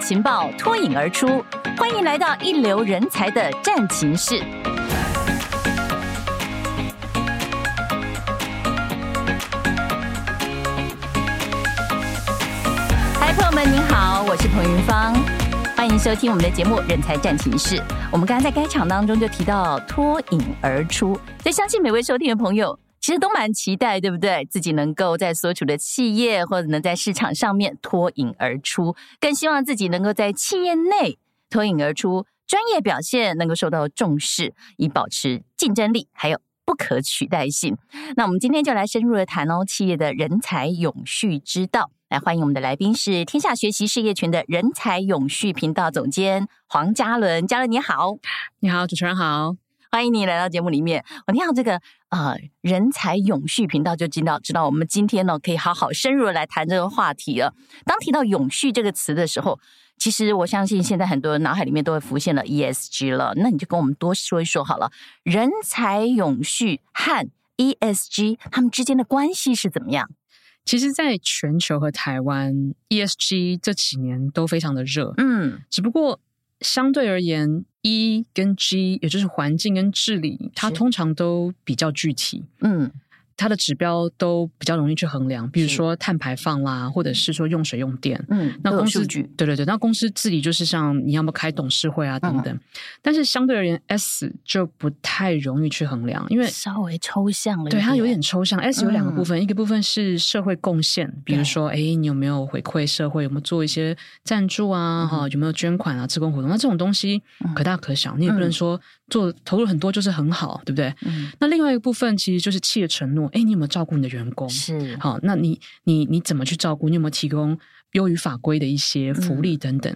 情报脱颖而出，欢迎来到一流人才的战情室。嗨，朋友们，您好，我是彭云芳，欢迎收听我们的节目《人才战情室》。我们刚才在开场当中就提到脱颖而出，所以相信每位收听的朋友。其实都蛮期待，对不对？自己能够在所处的企业或者能在市场上面脱颖而出，更希望自己能够在企业内脱颖而出，专业表现能够受到重视，以保持竞争力还有不可取代性。那我们今天就来深入的谈哦，企业的人才永续之道。来欢迎我们的来宾是天下学习事业群的人才永续频道总监黄嘉伦，嘉伦你好，你好，主持人好。欢迎你来到节目里面。我听到这个呃人才永续频道，就知道知道我们今天呢可以好好深入的来谈这个话题了。当提到永续这个词的时候，其实我相信现在很多人脑海里面都会浮现了 ESG 了。那你就跟我们多说一说好了，人才永续和 ESG 他们之间的关系是怎么样？其实，在全球和台湾，ESG 这几年都非常的热。嗯，只不过相对而言。E 跟 G，也就是环境跟治理，它通常都比较具体。嗯。它的指标都比较容易去衡量，比如说碳排放啦，或者是说用水用电。嗯，那公司对对对，那公司治理就是像你要么开董事会啊等等。嗯、但是相对而言，S 就不太容易去衡量，因为稍微抽象了。对，它有点抽象。S 有两个部分，嗯、一个部分是社会贡献，比如说，哎，你有没有回馈社会？有没有做一些赞助啊？哈、嗯，有没有捐款啊？志工活动？那这种东西可大可小，你也不能说做投入很多就是很好，对不对？嗯。那另外一个部分其实就是企业承诺。哎，你有没有照顾你的员工？是好，那你你你怎么去照顾？你有没有提供优于法规的一些福利等等？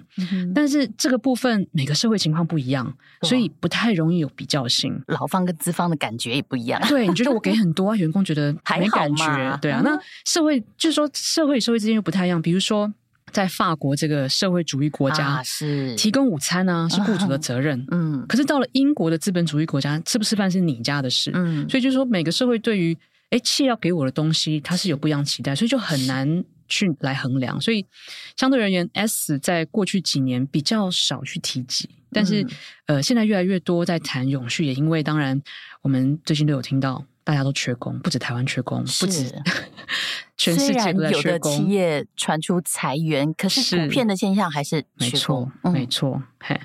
但是这个部分每个社会情况不一样，所以不太容易有比较性。劳方跟资方的感觉也不一样。对，你觉得我给很多，员工觉得没感觉。对啊，那社会就是说社会与社会之间又不太一样。比如说。在法国这个社会主义国家，是提供午餐呢，是雇主的责任。嗯，可是到了英国的资本主义国家，吃不吃饭是你家的事。嗯，所以就是说，每个社会对于哎企业要给我的东西，它是有不一样期待，所以就很难去来衡量。所以相对而言，S 在过去几年比较少去提及，但是呃，现在越来越多在谈永续，也因为当然我们最近都有听到。大家都缺工，不止台湾缺工，不止 全世界都在缺工。有的企业传出裁员，可是普遍的现象还是。没错，没错，嘿，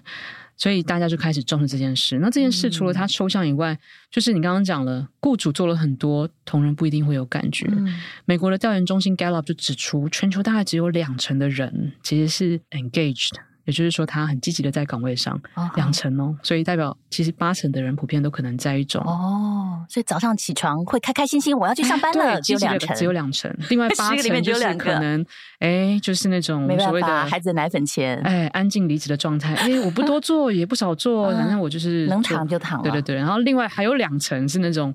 所以大家就开始重视这件事。那这件事除了它抽象以外，嗯、就是你刚刚讲了，雇主做了很多，同仁不一定会有感觉。嗯、美国的调研中心 Gallup 就指出，全球大概只有两成的人其实是 engaged。也就是说，他很积极的在岗位上，两成哦，所以代表其实八成的人普遍都可能在一种哦，所以早上起床会开开心心，我要去上班了，只有两成，只有两成，另外 八成就是可能，哎，就是那种所谓的孩子的奶粉钱，哎，安静离职的状态，哎，我不多做也不少做，反正我就是能躺就躺了，对对对，然后另外还有两成是那种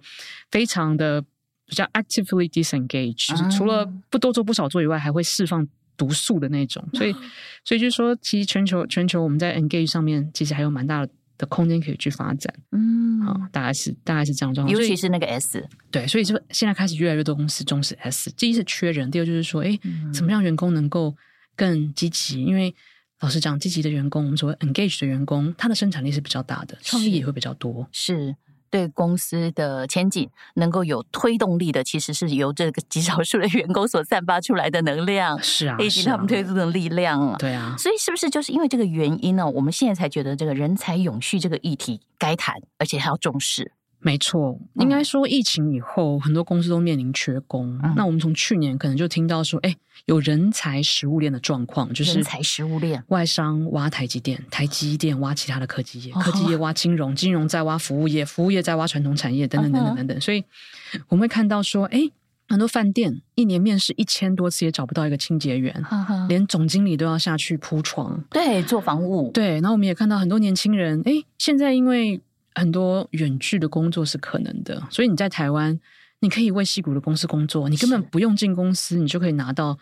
非常的比较 actively disengage，就是除了不多做不少做以外，还会释放。毒素的那种，所以，所以就是说，其实全球全球我们在 engage 上面，其实还有蛮大的空间可以去发展。嗯，好，大概是大概是这样状况。尤其是那个 S，对，所以就现在开始越来越多公司重视 S。第一是缺人，第二就是说，哎，怎么让员工能够更积极？因为老实讲，积极的员工，我们所谓 engage 的员工，他的生产力是比较大的，创意也会比较多。是。对公司的前景能够有推动力的，其实是由这个极少数的员工所散发出来的能量，是啊，以及他们推动的力量，对啊。所以是不是就是因为这个原因呢？我们现在才觉得这个人才永续这个议题该谈，而且还要重视。没错，应该说疫情以后，嗯、很多公司都面临缺工。嗯、那我们从去年可能就听到说，哎，有人才食物链的状况，就是人才食物链，外商挖台积电，台积电挖其他的科技业，科技业挖金融，金融再挖服务业，服务业再挖传统产业，等等等等等等。所以我们会看到说，哎，很多饭店一年面试一千多次也找不到一个清洁员，连总经理都要下去铺床，对，做房务。对，然后我们也看到很多年轻人，哎，现在因为很多远距的工作是可能的，所以你在台湾，你可以为戏谷的公司工作，你根本不用进公司，你就可以拿到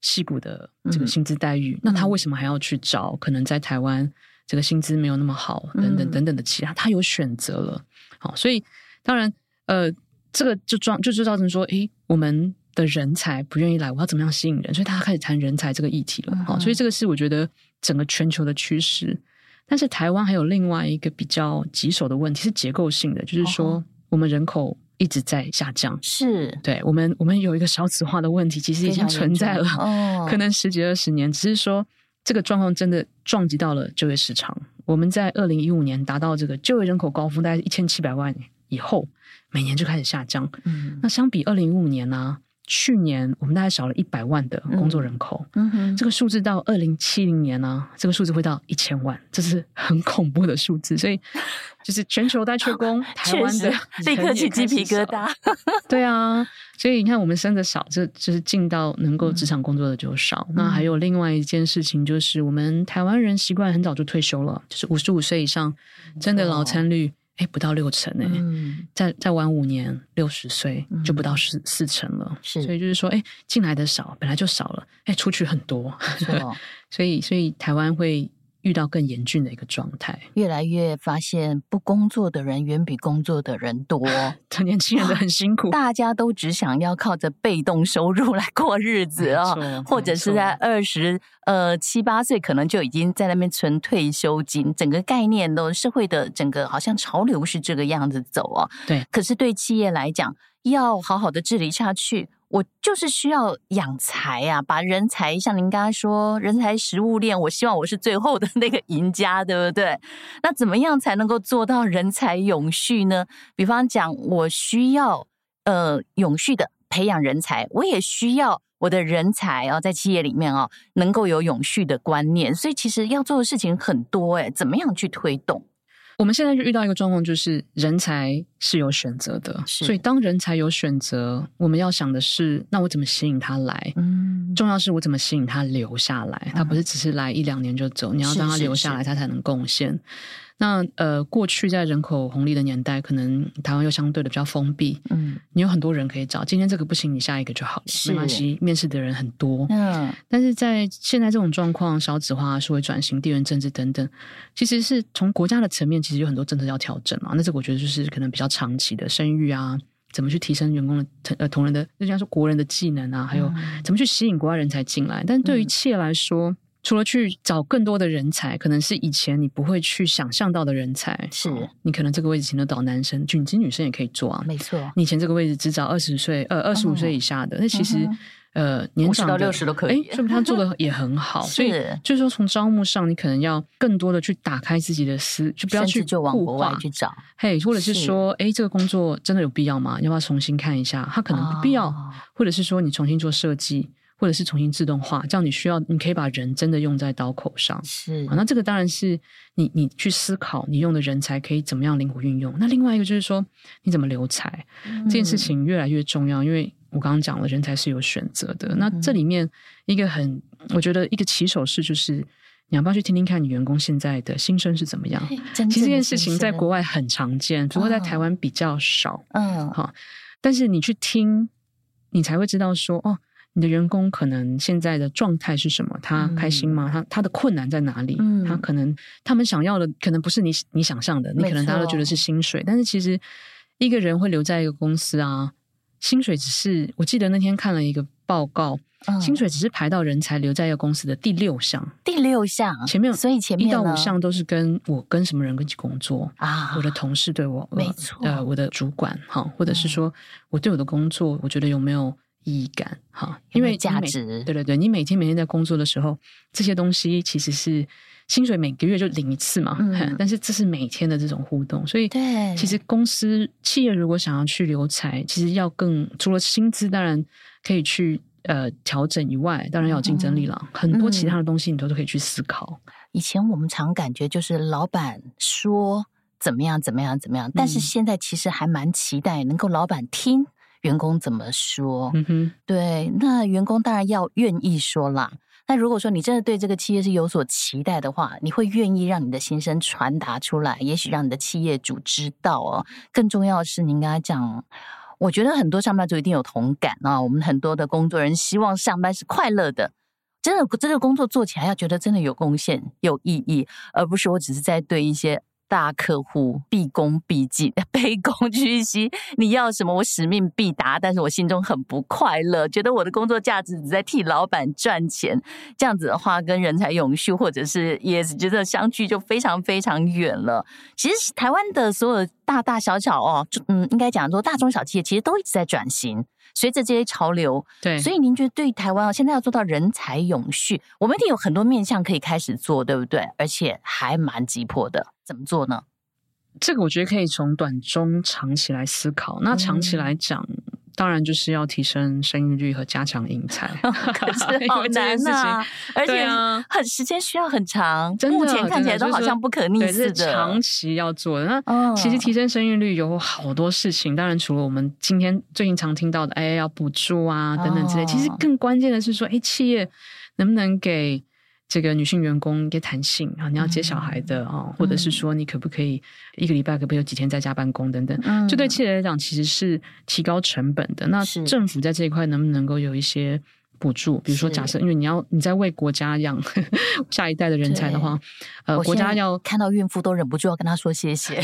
戏谷的这个薪资待遇。嗯、那他为什么还要去找可能在台湾这个薪资没有那么好，等等等等的其他？他有选择了，好，所以当然，呃，这个就装就就造成说，诶，我们的人才不愿意来，我要怎么样吸引人？所以大家开始谈人才这个议题了。好、嗯，所以这个是我觉得整个全球的趋势。但是台湾还有另外一个比较棘手的问题是结构性的，就是说我们人口一直在下降。是，对我们我们有一个少子化的问题，其实已经存在了，可能十几二十年，只是说这个状况真的撞击到了就业市场。我们在二零一五年达到这个就业人口高峰，大概一千七百万以后，每年就开始下降。嗯，那相比二零一五年呢、啊？去年我们大概少了一百万的工作人口，嗯哼，这个数字到二零七零年呢、啊，这个数字会到一千万，这是很恐怖的数字。所以 就是全球在缺工，台湾的立刻起鸡皮疙瘩。对啊，所以你看我们生的少，这就是进到能够职场工作的就少。嗯、那还有另外一件事情，就是我们台湾人习惯很早就退休了，就是五十五岁以上，真的老残率。哎，不到六成哎，嗯、再再晚五年，六十岁就不到四、嗯、四成了。是，所以就是说，哎，进来的少，本来就少了，哎，出去很多，哦、所以所以台湾会。遇到更严峻的一个状态，越来越发现不工作的人远比工作的人多，这年轻人都很辛苦，大家都只想要靠着被动收入来过日子啊，哦、或者是在二十呃七八岁可能就已经在那边存退休金，整个概念都社会的整个好像潮流是这个样子走哦。对，可是对企业来讲，要好好的治理下去。我就是需要养才啊，把人才像您刚刚说，人才食物链，我希望我是最后的 那个赢家，对不对？那怎么样才能够做到人才永续呢？比方讲，我需要呃永续的培养人才，我也需要我的人才啊，在企业里面啊，能够有永续的观念。所以其实要做的事情很多，诶，怎么样去推动？我们现在就遇到一个状况，就是人才是有选择的，所以当人才有选择，我们要想的是，那我怎么吸引他来？嗯，重要是我怎么吸引他留下来？嗯、他不是只是来一两年就走，你要让他留下来，他才能贡献。是是是那呃，过去在人口红利的年代，可能台湾又相对的比较封闭。嗯，你有很多人可以找，今天这个不行，你下一个就好了，是没关系。面试的人很多，嗯，但是在现在这种状况，少子化、社会转型、地缘政治等等，其实是从国家的层面，其实有很多政策要调整嘛。那这个我觉得就是可能比较长期的生育啊，怎么去提升员工的呃同仁的，就像说国人的技能啊，还有怎么去吸引国外人才进来。但对于企业来说，嗯除了去找更多的人才，可能是以前你不会去想象到的人才。是、哦、你可能这个位置请得到男生，其实女生也可以做啊。没错，你以前这个位置只找二十岁、呃二十五岁以下的，那、嗯、其实、嗯、呃年长到六十都可以。哎，说明他做的 也很好。所以就是说，从招募上，你可能要更多的去打开自己的思，就不要去就往国外去找。嘿，或者是说，哎，这个工作真的有必要吗？要不要重新看一下？他可能不必要，哦、或者是说，你重新做设计。或者是重新自动化，这样你需要，你可以把人真的用在刀口上。是，那这个当然是你你去思考，你用的人才可以怎么样灵活运用。那另外一个就是说，你怎么留才，嗯、这件事情越来越重要。因为我刚刚讲了，人才是有选择的。那这里面一个很，我觉得一个起手式就是，你要不要去听听看你员工现在的心声是怎么样？其实这件事情在国外很常见，不过在台湾比较少。嗯，好，但是你去听，你才会知道说哦。你的员工可能现在的状态是什么？他开心吗？嗯、他他的困难在哪里？嗯、他可能他们想要的可能不是你你想象的，你可能大家都觉得是薪水，但是其实一个人会留在一个公司啊，薪水只是我记得那天看了一个报告，嗯、薪水只是排到人才留在一个公司的第六项，第六项前面，所以前面一到五项都是跟我跟什么人一起工作啊，我的同事对我没错，呃，我的主管哈，或者是说我对我的工作，我觉得有没有。意义感，哈，因为价值，对对对，你每天每天在工作的时候，这些东西其实是薪水每个月就领一次嘛，嗯、但是这是每天的这种互动，所以对，其实公司企业如果想要去留才，其实要更除了薪资当然可以去呃调整以外，当然要有竞争力了，嗯、很多其他的东西你都是可以去思考。以前我们常感觉就是老板说怎么样怎么样怎么样，但是现在其实还蛮期待能够老板听。员工怎么说？嗯哼，对，那员工当然要愿意说啦。那如果说你真的对这个企业是有所期待的话，你会愿意让你的心声传达出来，也许让你的企业主知道哦。更重要的是，您刚才讲，我觉得很多上班族一定有同感啊。我们很多的工作人希望上班是快乐的，真的，这个工作做起来要觉得真的有贡献、有意义，而不是我只是在对一些大客户毕恭毕敬、卑躬屈膝，你要什么我使命必达，但是我心中很不快乐，觉得我的工作价值只在替老板赚钱。这样子的话，跟人才永续或者是也觉得相距就非常非常远了。其实台湾的所有大大小小哦，就嗯，应该讲说大中小企业其实都一直在转型，随着这些潮流。对，所以您觉得对台湾现在要做到人才永续，我们一定有很多面向可以开始做，对不对？而且还蛮急迫的。怎么做呢？这个我觉得可以从短、中、长期来思考。那长期来讲，嗯、当然就是要提升生育率和加强引才。可是 好难呐、啊，而且很时间需要很长，目前看起来都好像不可逆似的。是长期要做的。那其实提升生育率有好多事情，当然除了我们今天最近常听到的，哎，要补助啊等等之类。其实更关键的是说，哎，企业能不能给？这个女性员工一些弹性啊，你要接小孩的啊，嗯、或者是说你可不可以一个礼拜可不可以有几天在家办公等等，嗯、就对企业来讲其实是提高成本的。那政府在这一块能不能够有一些补助？比如说，假设因为你要你在为国家养 下一代的人才的话，呃，国家要看到孕妇都忍不住要跟他说谢谢。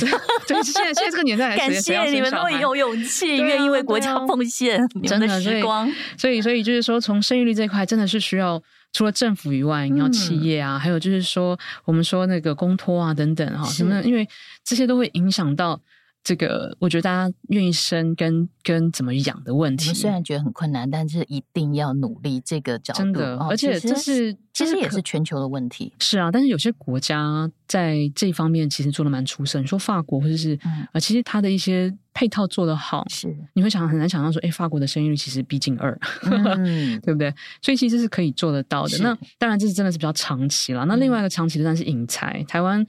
对，现在现在这个年代，感谢你们都有勇气，愿意为国家奉献你们的时光。所以，所以就是说，从生育率这一块，真的是需要。除了政府以外，你要企业啊，嗯、还有就是说，我们说那个公托啊等等哈，什么？因为这些都会影响到这个，我觉得大家愿意生跟跟怎么养的问题。我们虽然觉得很困难，但是一定要努力这个角度。真的，而且这是其实也是全球的问题。是啊，但是有些国家在这方面其实做的蛮出色。你说法国或者是啊，嗯、其实它的一些。配套做得好，是你会想很难想到说，哎，法国的生育率其实逼近二，嗯、对不对？所以其实是可以做得到的。那当然，这是真的是比较长期了。那另外一个长期的，当然是引才。台湾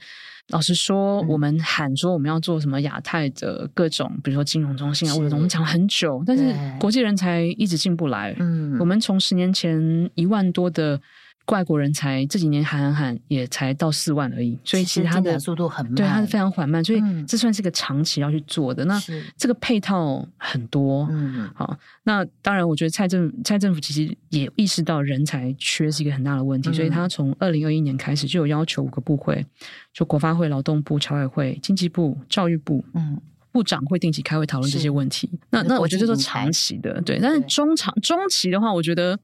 老实说，嗯、我们喊说我们要做什么亚太的各种，比如说金融中心啊，或者是我们讲了很久，但是国际人才一直进不来。嗯，我们从十年前一万多的。外国人才这几年喊喊喊，也才到四万而已，所以其实它的速度很慢，对，它是非常缓慢，所以这算是个长期要去做的。嗯、那这个配套很多，嗯，好，那当然，我觉得蔡政蔡政府其实也意识到人才缺是一个很大的问题，嗯、所以他从二零二一年开始就有要求五个部会，就国发会、劳动部、侨委会、经济部、教育部，嗯，部长会定期开会讨论这些问题。那那我觉得这是长期的，对，但是中长中期的话，我觉得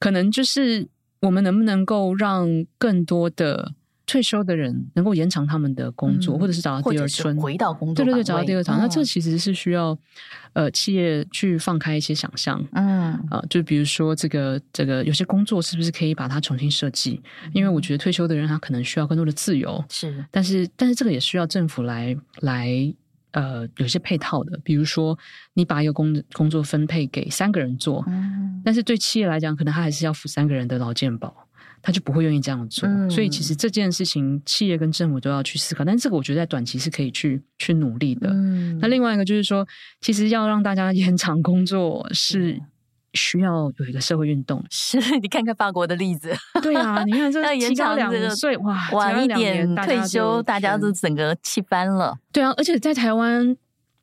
可能就是。我们能不能够让更多的退休的人能够延长他们的工作，嗯、或者是找到第二春，回到工作？对对对，找到第二春。哦、那这其实是需要呃企业去放开一些想象，嗯啊、呃，就比如说这个这个有些工作是不是可以把它重新设计？嗯、因为我觉得退休的人他可能需要更多的自由，是，但是但是这个也需要政府来来。呃，有些配套的，比如说你把一个工工作分配给三个人做，嗯、但是对企业来讲，可能他还是要付三个人的劳健保，他就不会愿意这样做。嗯、所以其实这件事情，企业跟政府都要去思考。但是这个我觉得在短期是可以去去努力的。嗯、那另外一个就是说，其实要让大家 延长工作是。需要有一个社会运动，是 你看看法国的例子，对啊，你看这个延长两岁，哇，晚一点退休，大家都整个气翻了。对啊，而且在台湾，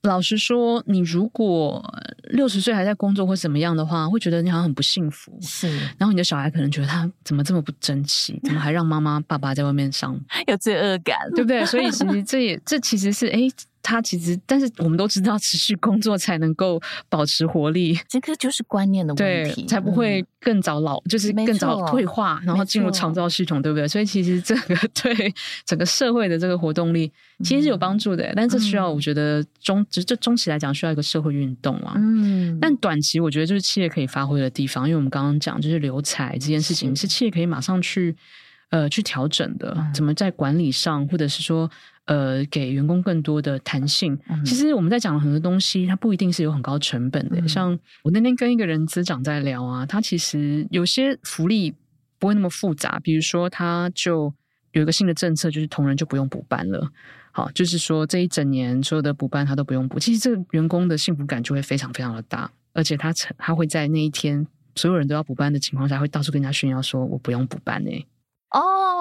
老实说，你如果六十岁还在工作或怎么样的话，会觉得你好像很不幸福。是，然后你的小孩可能觉得他怎么这么不争气，怎么还让妈妈爸爸在外面上，有罪恶感，对不对？所以其实这也这其实是哎。诶他其实，但是我们都知道，持续工作才能够保持活力。这个就是观念的问题，才不会更早老，嗯、就是更早退化，然后进入长照系统，对不对？所以其实这个 对整个社会的这个活动力其实是有帮助的。嗯、但这需要，我觉得中就这中期来讲，需要一个社会运动啊。嗯。但短期，我觉得就是企业可以发挥的地方，因为我们刚刚讲，就是留才这件事情是企业可以马上去呃去调整的，怎么在管理上，或者是说。呃，给员工更多的弹性。嗯、其实我们在讲很多东西，它不一定是有很高成本的。嗯、像我那天跟一个人资长在聊啊，他其实有些福利不会那么复杂。比如说，他就有一个新的政策，就是同仁就不用补班了。好，就是说这一整年所有的补班他都不用补。其实这个员工的幸福感就会非常非常的大，而且他他会在那一天所有人都要补班的情况下，会到处跟人家炫耀说：“我不用补班呢。”哦，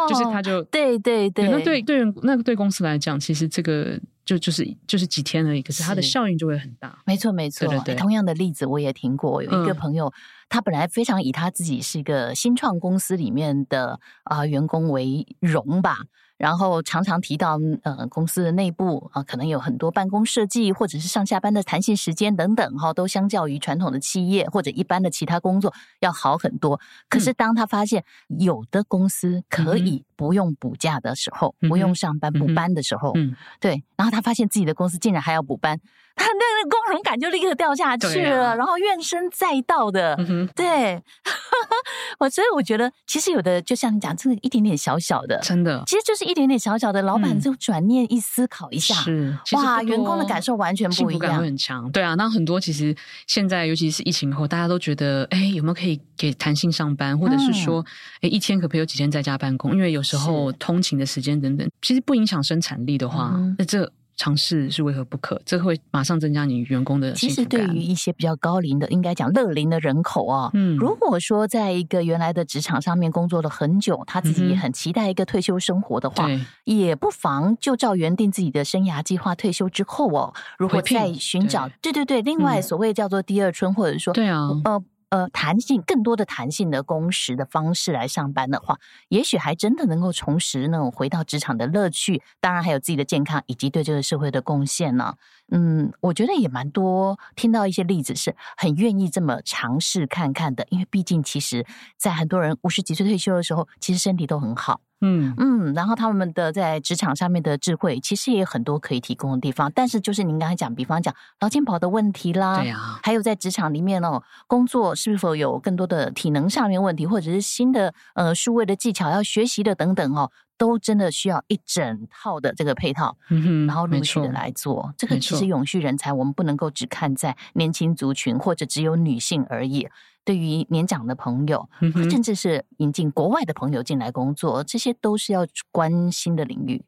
就是他就对对对，那对对那个对公司来讲，其实这个就就是就是几天而已，可是它的效应就会很大。没错没错，对对对。同样的例子我也听过，有一个朋友，他本来非常以他自己是一个新创公司里面的啊、呃、员工为荣吧。然后常常提到，呃，公司的内部啊，可能有很多办公设计，或者是上下班的弹性时间等等，哈，都相较于传统的企业或者一般的其他工作要好很多。可是当他发现有的公司可以不用补假的时候，嗯、不用上班补班的时候，嗯，对，然后他发现自己的公司竟然还要补班。他 那个光荣感就立刻掉下去了，啊、然后怨声载道的，嗯、对，我所以我觉得，其实有的就像你讲，这个一点点小小的，真的，其实就是一点点小小的，老板就转念一思考一下，是哇，员工的感受完全不一样，感会很强，对啊，那很多其实现在尤其是疫情后，大家都觉得，哎，有没有可以给弹性上班，或者是说，哎、嗯，一天可不可以有几天在家办公？因为有时候通勤的时间等等，其实不影响生产力的话，那、嗯、这。尝试是为何不可？这会马上增加你员工的。其实对于一些比较高龄的，应该讲乐龄的人口啊，嗯，如果说在一个原来的职场上面工作了很久，他自己也很期待一个退休生活的话，嗯、也不妨就照原定自己的生涯计划，退休之后哦，如果再寻找，对，对对对，另外所谓叫做第二春，嗯、或者说，对啊，呃。呃，弹性更多的弹性的工时的方式来上班的话，也许还真的能够重拾那种回到职场的乐趣。当然，还有自己的健康以及对这个社会的贡献呢。嗯，我觉得也蛮多，听到一些例子是很愿意这么尝试看看的。因为毕竟，其实，在很多人五十几岁退休的时候，其实身体都很好。嗯嗯，然后他们的在职场上面的智慧，其实也有很多可以提供的地方。但是就是您刚才讲，比方讲劳健保的问题啦，对啊，还有在职场里面哦，工作是否有更多的体能上面问题，或者是新的呃数位的技巧要学习的等等哦，都真的需要一整套的这个配套，嗯，然后陆续的来做。这个其实永续人才，我们不能够只看在年轻族群或者只有女性而已。对于年长的朋友，甚至是引进国外的朋友进来工作，这些都是要关心的领域。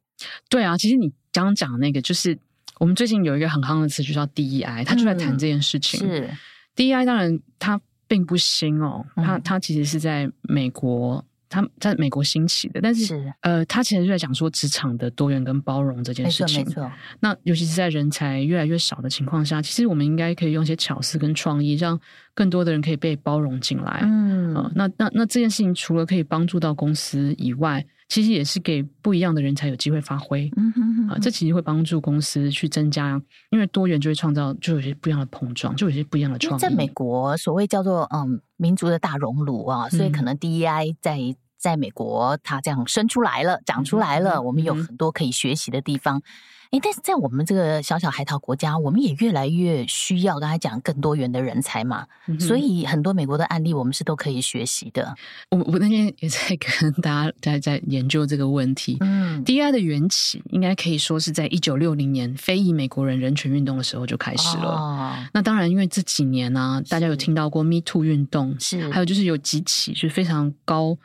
对啊，其实你刚刚讲的那个，就是我们最近有一个很夯的词，就叫 DEI，他就在谈这件事情。嗯、是 DEI，当然它并不新哦，它它其实是在美国。他在美国兴起的，但是，是呃，他其实就在讲说职场的多元跟包容这件事情。没错，没错。那尤其是在人才越来越少的情况下，其实我们应该可以用一些巧思跟创意，让更多的人可以被包容进来。嗯，呃、那那那这件事情除了可以帮助到公司以外，其实也是给不一样的人才有机会发挥。嗯哼哼。啊、呃，这其实会帮助公司去增加，因为多元就会创造，就有些不一样的碰撞，就有些不一样的创意。在美国，所谓叫做嗯。民族的大熔炉啊，所以可能 DEI 在在美国，它这样生出来了，长出来了，我们有很多可以学习的地方。哎，但是在我们这个小小海岛国家，我们也越来越需要刚才讲更多元的人才嘛，嗯、所以很多美国的案例，我们是都可以学习的。我我那天也在跟大家在在研究这个问题。嗯，DEI 的缘起应该可以说是在一九六零年非裔美国人人权运动的时候就开始了。哦、那当然，因为这几年呢、啊，大家有听到过 Me Too 运动，是还有就是有几起就是非常高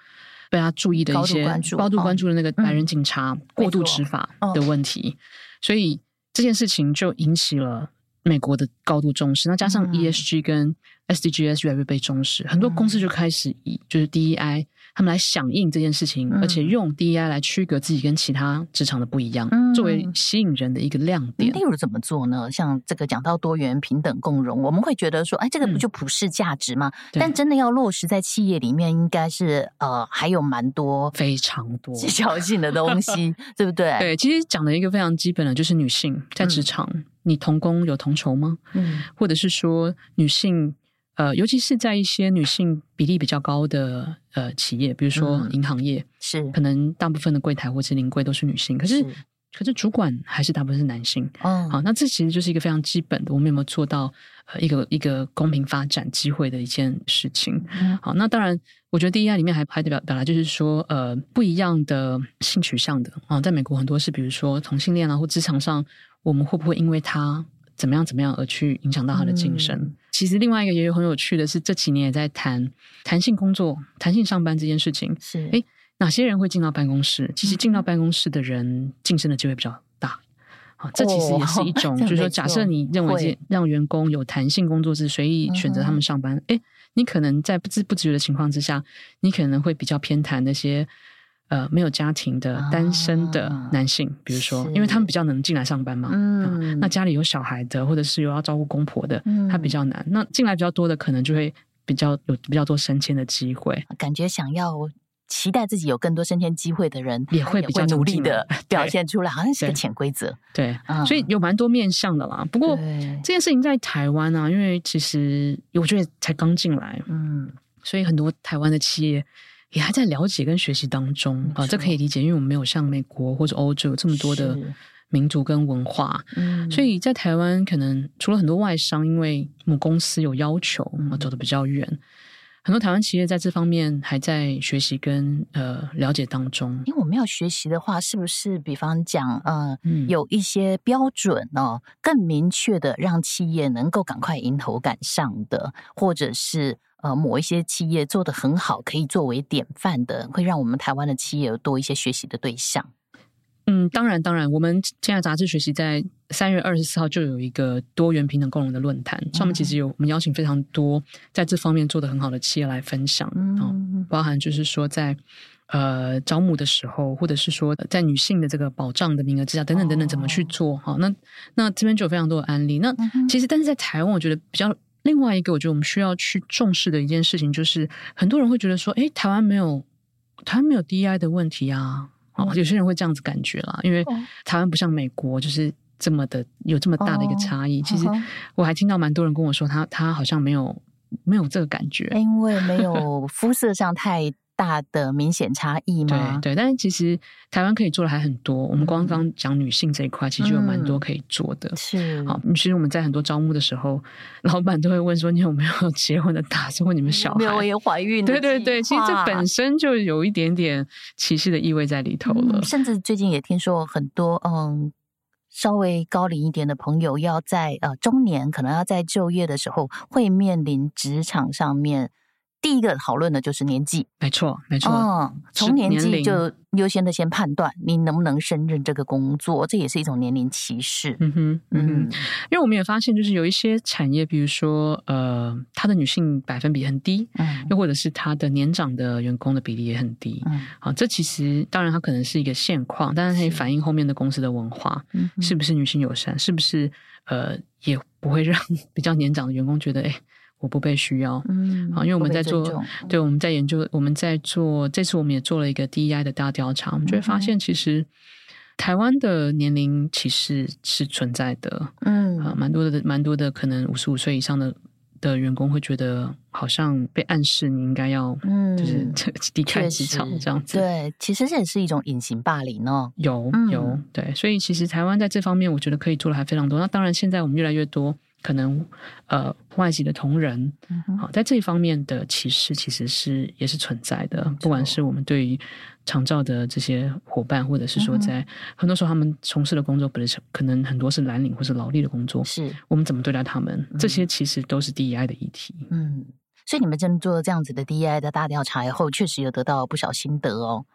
被大家注意的一些高度关注，高度关注的那个白人警察过度执法的问题。所以这件事情就引起了美国的高度重视，那加上 ESG 跟 SDGs 越来越被重视，很多公司就开始以就是 DEI。他们来响应这件事情，而且用 DEI 来区隔自己跟其他职场的不一样，嗯、作为吸引人的一个亮点。例如怎么做呢？像这个讲到多元、平等、共融，我们会觉得说，哎，这个不就普世价值吗？嗯、但真的要落实在企业里面，应该是呃，还有蛮多非常多技巧性的东西，对不对？对，其实讲的一个非常基本的，就是女性在职场，嗯、你同工有同酬吗？嗯，或者是说女性。呃，尤其是在一些女性比例比较高的呃企业，比如说银行业，嗯、是可能大部分的柜台或者临柜都是女性，可是，是可是主管还是大部分是男性。嗯，好，那这其实就是一个非常基本的，我们有没有做到呃一个一个公平发展机会的一件事情？嗯，好，那当然，我觉得 DEI 里面还还得表表达就是说，呃，不一样的性取向的啊，在美国很多是比如说同性恋啊，或职场上，我们会不会因为他怎么样怎么样而去影响到他的晋升？嗯其实另外一个也有很有趣的是，这几年也在谈弹性工作、弹性上班这件事情。是，诶，哪些人会进到办公室？其实进到办公室的人晋升的机会比较大。好，这其实也是一种，就是说，假设你认为这让员工有弹性工作制，随意选择他们上班，诶，你可能在不知不觉的情况之下，你可能会比较偏袒那些。呃，没有家庭的单身的男性，啊、比如说，因为他们比较能进来上班嘛。嗯、啊，那家里有小孩的，或者是有要照顾公婆的，嗯、他比较难。那进来比较多的，可能就会比较有比较多升迁的机会，感觉想要。期待自己有更多升迁机会的人，也会比较努力的表现出来，好像是个潜规则。对，所以有蛮多面向的啦。不过这件事情在台湾啊，因为其实我觉得才刚进来，嗯，所以很多台湾的企业也还在了解跟学习当中啊，这可以理解，因为我们没有像美国或者欧洲有这么多的民族跟文化，嗯，所以在台湾可能除了很多外商，因为母公司有要求，啊，走得比较远。很多台湾企业在这方面还在学习跟呃了解当中。因为我们要学习的话，是不是比方讲，呃，嗯、有一些标准哦，更明确的让企业能够赶快迎头赶上的，或者是呃某一些企业做得很好，可以作为典范的，会让我们台湾的企业有多一些学习的对象。嗯，当然，当然，我们天下杂志学习在三月二十四号就有一个多元平等共融的论坛，上面其实有我们邀请非常多在这方面做得很好的企业来分享，嗯、哦，包含就是说在呃招募的时候，或者是说在女性的这个保障的名额之下，等等等等，怎么去做？好、哦，那那这边就有非常多的案例。那其实，但是在台湾，我觉得比较另外一个，我觉得我们需要去重视的一件事情，就是很多人会觉得说，诶，台湾没有台湾没有 DEI 的问题啊。哦，有些人会这样子感觉啦，因为台湾不像美国，就是这么的有这么大的一个差异。其实我还听到蛮多人跟我说他，他他好像没有没有这个感觉，因为没有肤色上太。大的明显差异吗？对对，但是其实台湾可以做的还很多。我们刚刚讲女性这一块，其实就有蛮多可以做的。嗯、是，好，其实我们在很多招募的时候，老板都会问说：“你有没有结婚的打算？或你们小孩？”没有，我也怀孕。对对对，其实这本身就有一点点歧视的意味在里头了。嗯、甚至最近也听说很多嗯，稍微高龄一点的朋友，要在呃中年，可能要在就业的时候，会面临职场上面。第一个讨论的就是年纪，没错，没错。嗯，从年纪就优先的先判断你能不能胜任这个工作，这也是一种年龄歧视。嗯哼，嗯哼，因为我们也发现，就是有一些产业，比如说呃，它的女性百分比很低，嗯，又或者是它的年长的员工的比例也很低，嗯，好，这其实当然它可能是一个现况，但是它也反映后面的公司的文化，嗯，是不是女性友善，是不是呃，也不会让 比较年长的员工觉得，哎。我不被需要，嗯，好，因为我们在做，对，我们在研究，我们在做，这次我们也做了一个 DEI 的大调查，我们就会发现，其实台湾的年龄歧视是存在的，嗯，啊，蛮多的，蛮多的，可能五十五岁以上的的员工会觉得，好像被暗示你应该要，嗯，就是 离开职场这样子，对，其实这也是一种隐形霸凌哦，有有，对，所以其实台湾在这方面，我觉得可以做的还非常多。那当然，现在我们越来越多。可能呃，外籍的同仁，好、嗯哼，在这一方面的歧视其实是也是存在的。不管是我们对于长照的这些伙伴，或者是说在很多时候他们从事的工作，不是可能很多是蓝领或是劳力的工作，是我们怎么对待他们，这些其实都是 DEI 的议题。嗯，所以你们真做了这样子的 DEI 的大调查以后，确实有得到不少心得哦。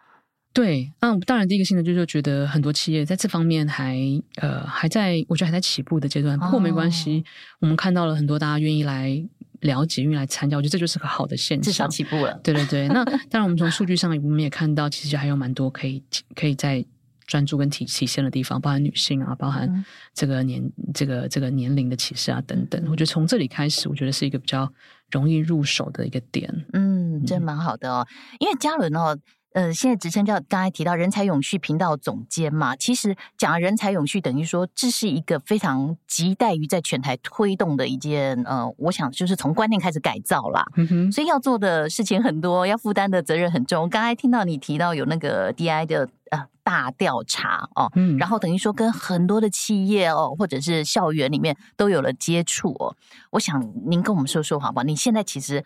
对，嗯，当然，第一个心得就是觉得很多企业在这方面还呃还在，我觉得还在起步的阶段。不过没关系，哦、我们看到了很多大家愿意来了解、愿意来参加，我觉得这就是个好的现象。至少起步了。对对对，那 当然，我们从数据上我们也看到，其实还有蛮多可以可以在专注跟体体现的地方，包含女性啊，包含这个年、嗯、这个这个年龄的歧视啊等等。我觉得从这里开始，我觉得是一个比较容易入手的一个点。嗯，真蛮好的哦，因为嘉伦哦。呃，现在职称叫刚才提到人才永续频道总监嘛，其实讲人才永续等于说这是一个非常亟待于在全台推动的一件呃，我想就是从观念开始改造啦。嗯哼，所以要做的事情很多，要负担的责任很重。刚才听到你提到有那个 DEI 的呃大调查哦，嗯，然后等于说跟很多的企业哦，或者是校园里面都有了接触哦。我想您跟我们说说好不好？你现在其实。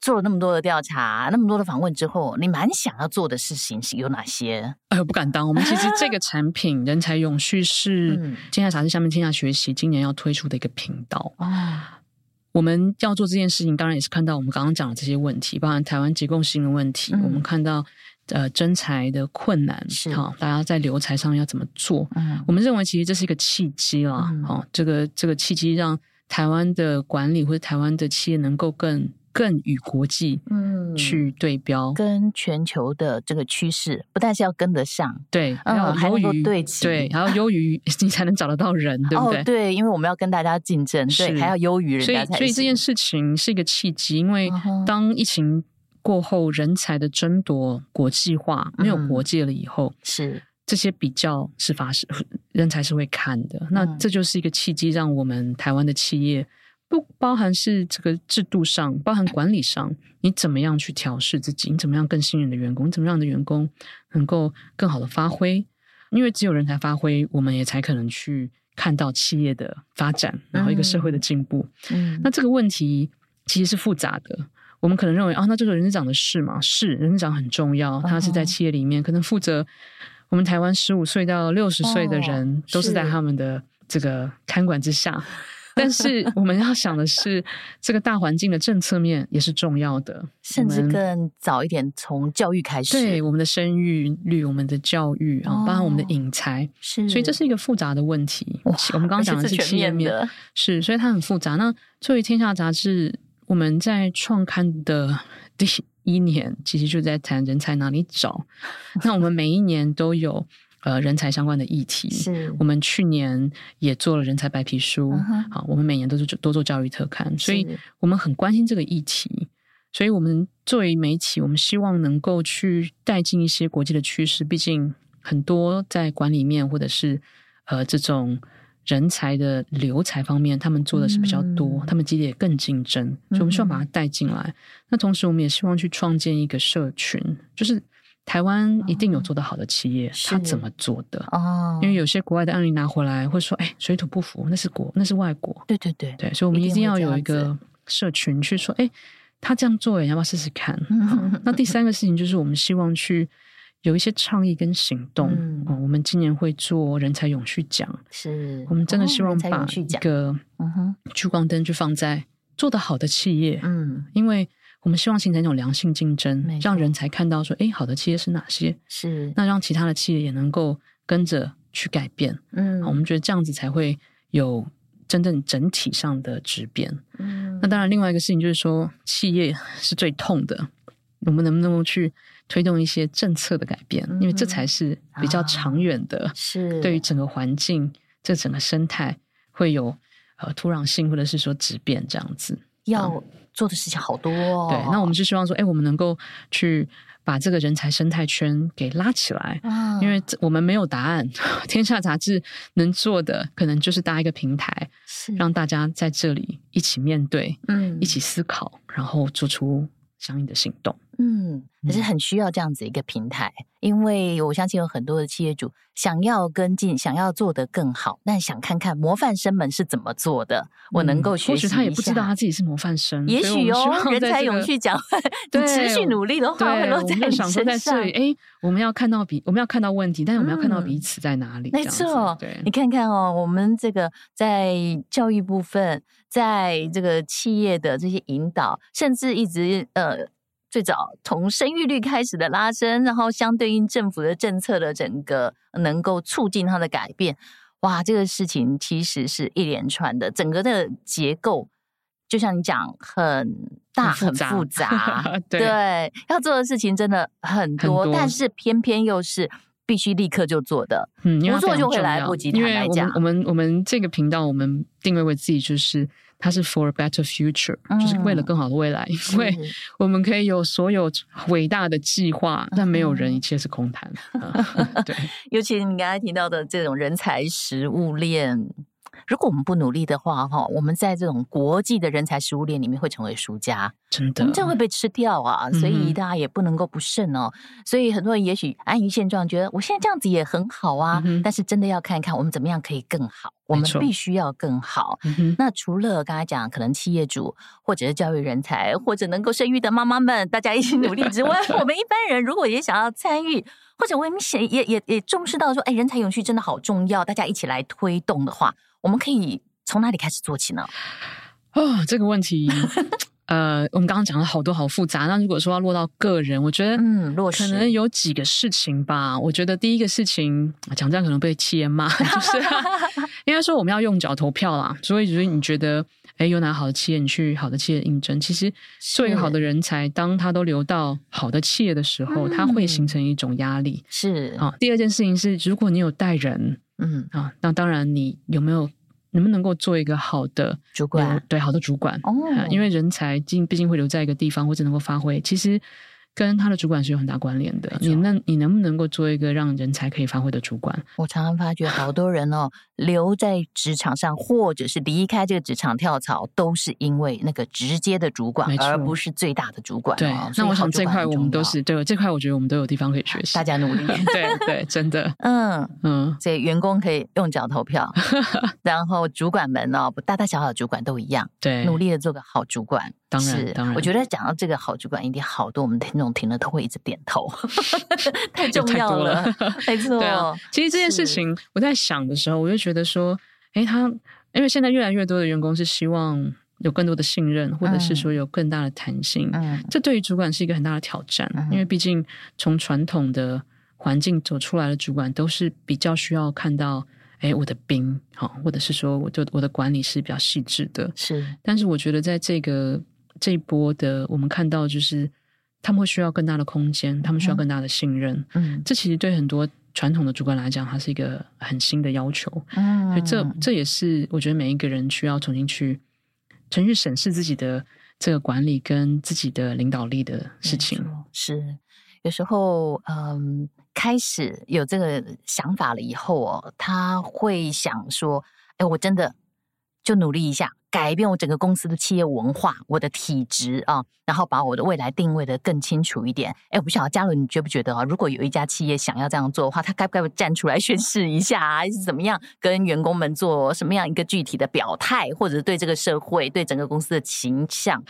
做了那么多的调查，那么多的访问之后，你蛮想要做的事情是有哪些？哎呦，不敢当。我们其实这个 产品“人才永续”是天下杂志下面天下学习今年要推出的一个频道啊。我们要做这件事情，当然也是看到我们刚刚讲的这些问题，包含台湾结构性的问题。嗯、我们看到呃征才的困难，是好，大家在留才上要怎么做？嗯，我们认为其实这是一个契机啦。好、嗯，这个这个契机让台湾的管理或者台湾的企业能够更。更与国际嗯去对标，跟全球的这个趋势，不但是要跟得上，对，嗯，还能够对齐，对，还要优于 你才能找得到人，对不对？哦，对，因为我们要跟大家竞争，对，还要优于人家才。所以，所以这件事情是一个契机，因为当疫情过后，人才的争夺国际化没有国界了以后，是。这些比较是发生，人才是会看的。那这就是一个契机，让我们台湾的企业不包含是这个制度上，包含管理上，你怎么样去调试自己？你怎么样更信任的员工？你怎么样的员工能够更好的发挥？因为只有人才发挥，我们也才可能去看到企业的发展，然后一个社会的进步。嗯，那这个问题其实是复杂的。我们可能认为啊，那这个人事长的事嘛，是人事长很重要，他是在企业里面可能负责。我们台湾十五岁到六十岁的人都是在他们的这个看管之下，但是我们要想的是，这个大环境的政策面也是重要的，甚至更早一点从教育开始，对我们的生育率、我们的教育啊，包含我们的引才，是，所以这是一个复杂的问题。我们刚刚讲的是企业面，是，所以它很复杂。那作为天下杂志，我们在创刊的第。一年其实就在谈人才哪里找，那我们每一年都有呃人才相关的议题。是，我们去年也做了人才白皮书。好，我们每年都是多做教育特刊，所以我们很关心这个议题。所以我们作为媒体，我们希望能够去带进一些国际的趋势。毕竟很多在管理面或者是呃这种。人才的留才方面，他们做的是比较多，嗯、他们激烈更竞争，所以我们希望把它带进来。嗯、那同时，我们也希望去创建一个社群，就是台湾一定有做得好的企业，他、哦、怎么做的？哦，因为有些国外的案例拿回来，会说：“哎，水土不服，那是国，那是外国。”对对对。对，所以我们一定要有一个社群去说：“哎，他这样做，你要不要试试看？”嗯、那第三个事情就是，我们希望去。有一些倡议跟行动，嗯、哦，我们今年会做人才永续奖，是。我们真的希望把一个聚光灯去放在做得好的企业，嗯，因为我们希望形成一种良性竞争，错让人才看到说，哎，好的企业是哪些？是那让其他的企业也能够跟着去改变，嗯，我们觉得这样子才会有真正整体上的质变，嗯，那当然另外一个事情就是说，企业 是最痛的，我们能不能够去？推动一些政策的改变，因为这才是比较长远的，是 对于整个环境、这整个生态会有呃土壤性或者是说质变这样子。要做的事情好多哦。对，那我们就希望说，哎，我们能够去把这个人才生态圈给拉起来，因为我们没有答案。天下杂志能做的，可能就是搭一个平台，是让大家在这里一起面对，嗯，一起思考，然后做出相应的行动。嗯，可是很需要这样子一个平台，嗯、因为我相信有很多的企业主想要跟进，想要做得更好，但想看看模范生们是怎么做的，嗯、我能够学习一下。或许他也不知道他自己是模范生，也许哦，这个、人才永续奖，对持续努力的话，会落在你身上。哎，我们要看到彼，我们要看到问题，但是我们要看到彼此在哪里。嗯、没错，对，你看看哦，我们这个在教育部分，在这个企业的这些引导，甚至一直呃。最早从生育率开始的拉升，然后相对应政府的政策的整个能够促进它的改变，哇，这个事情其实是一连串的，整个的结构就像你讲，很大很复杂，对，对，要做的事情真的很多，很多，但是偏偏又是必须立刻就做的，嗯，不做就会来不及。因为我们我们我们这个频道，我们定位为自己就是。它是 for a better future，、嗯、就是为了更好的未来。因为我们可以有所有伟大的计划，嗯、但没有人，一切是空谈。嗯、对，尤其你刚才提到的这种人才食物链。如果我们不努力的话，哈，我们在这种国际的人才食物链里面会成为输家，真的，我们这样会被吃掉啊！所以大家也不能够不慎哦。嗯、所以很多人也许安于现状，觉得我现在这样子也很好啊。嗯、但是真的要看一看我们怎么样可以更好，我们必须要更好。嗯、那除了刚才讲，可能企业主或者是教育人才，或者能够生育的妈妈们，大家一起努力之外，我们一般人如果也想要参与，或者我们也也也也重视到说，哎，人才永续真的好重要，大家一起来推动的话。我们可以从哪里开始做起呢？哦，这个问题，呃，我们刚刚讲了好多，好复杂。那如果说要落到个人，我觉得，嗯，落实可能有几个事情吧。我觉得第一个事情，讲这样可能被企业骂，就是 应该说我们要用脚投票啦。所以，就是你觉得，哎，有哪好的企业，你去好的企业应征。其实，做一个好的人才，当他都留到好的企业的时候，他会形成一种压力。是啊。第二件事情是，如果你有带人，嗯啊，那当然你有没有能不能够做一个好的主管？对，好的主管哦，因为人才竟毕竟会留在一个地方，或者能够发挥。其实。跟他的主管是有很大关联的。你能，你能不能够做一个让人才可以发挥的主管？我常常发觉，好多人哦，留在职场上，或者是离开这个职场跳槽，都是因为那个直接的主管，而不是最大的主管。对，那我想这块我们都是对，这块我觉得我们都有地方可以学习。大家努力，对对，真的，嗯嗯，所以员工可以用脚投票，然后主管们哦，大大小小的主管都一样，对，努力的做个好主管。当然，是当然，我觉得讲到这个好主管，一定好多我们听众听了都会一直点头，太重要了，没错。对啊，其实这件事情我在想的时候，我就觉得说，哎，他因为现在越来越多的员工是希望有更多的信任，或者是说有更大的弹性，嗯，这对于主管是一个很大的挑战，因为毕竟从传统的环境走出来的主管，都是比较需要看到，哎，我的兵好，或者是说，我就我的管理是比较细致的，是。但是我觉得在这个这一波的，我们看到就是他们会需要更大的空间，他们需要更大的信任。嗯，这其实对很多传统的主管来讲，它是一个很新的要求。嗯，所以这这也是我觉得每一个人需要重新去重新审视自己的这个管理跟自己的领导力的事情。是，有时候嗯，开始有这个想法了以后哦，他会想说：“哎，我真的就努力一下。”改变我整个公司的企业文化，我的体质啊，然后把我的未来定位的更清楚一点。哎，我不晓得嘉伦，你觉不觉得啊？如果有一家企业想要这样做的话，他该不该站出来宣誓一下，还是怎么样？跟员工们做什么样一个具体的表态，或者对这个社会、对整个公司的形象？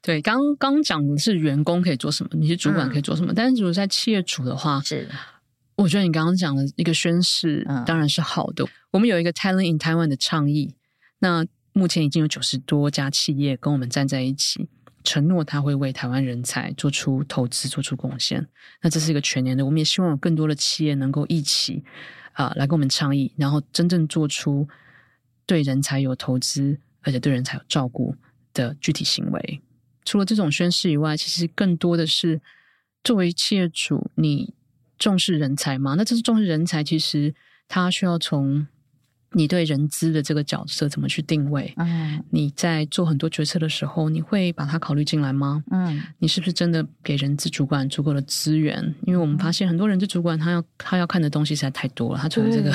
对，刚刚讲的是员工可以做什么，你是主管可以做什么。嗯、但是如果在企业主的话，是我觉得你刚刚讲的一个宣誓，当然是好的。嗯、我们有一个 Talent in Taiwan 的倡议，那。目前已经有九十多家企业跟我们站在一起，承诺他会为台湾人才做出投资、做出贡献。那这是一个全年的，我们也希望有更多的企业能够一起啊、来跟我们倡议，然后真正做出对人才有投资，而且对人才有照顾的具体行为。除了这种宣誓以外，其实更多的是作为企业主，你重视人才吗？那这是重视人才，其实他需要从。你对人资的这个角色怎么去定位？嗯，你在做很多决策的时候，你会把它考虑进来吗？嗯，你是不是真的给人资主管足够的资源？因为我们发现很多人资主管他要他要看的东西实在太多了，他从这个、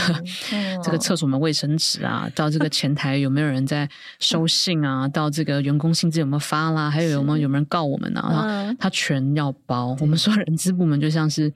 嗯、这个厕所门卫生纸啊，到这个前台有没有人在收信啊，嗯、到这个员工薪资有没有发啦，还有有没有有没有人告我们啊？他全要包。我们说人资部门就像是。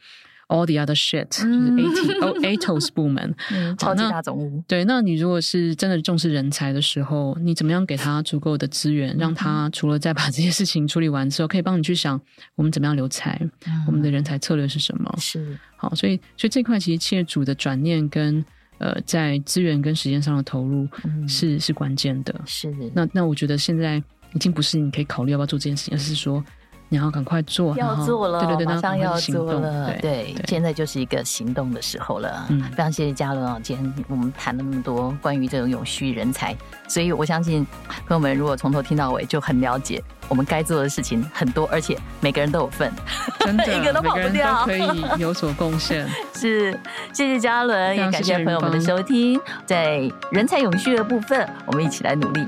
All the other shit，就是 AT ATOS 部门，嗯，超级大总务。对，那你如果是真的重视人才的时候，你怎么样给他足够的资源，让他除了在把这些事情处理完之后，可以帮你去想我们怎么样留才，嗯、我们的人才策略是什么？是好，所以所以这块其实企业主的转念跟呃在资源跟时间上的投入是、嗯、是关键的。是的，那那我觉得现在已经不是你可以考虑要不要做这件事情，而是说。你要赶快做，要做了，对对对，马上要做了，对，现在就是一个行动的时候了。嗯，非常谢谢嘉伦啊，今天我们谈了那么多关于这种永续人才，所以我相信朋友们如果从头听到尾就很了解，我们该做的事情很多，而且每个人都有份，真的，一个都跑不掉，可以有所贡献。是，谢谢嘉伦，也感谢朋友们的收听，在人才永续的部分，我们一起来努力。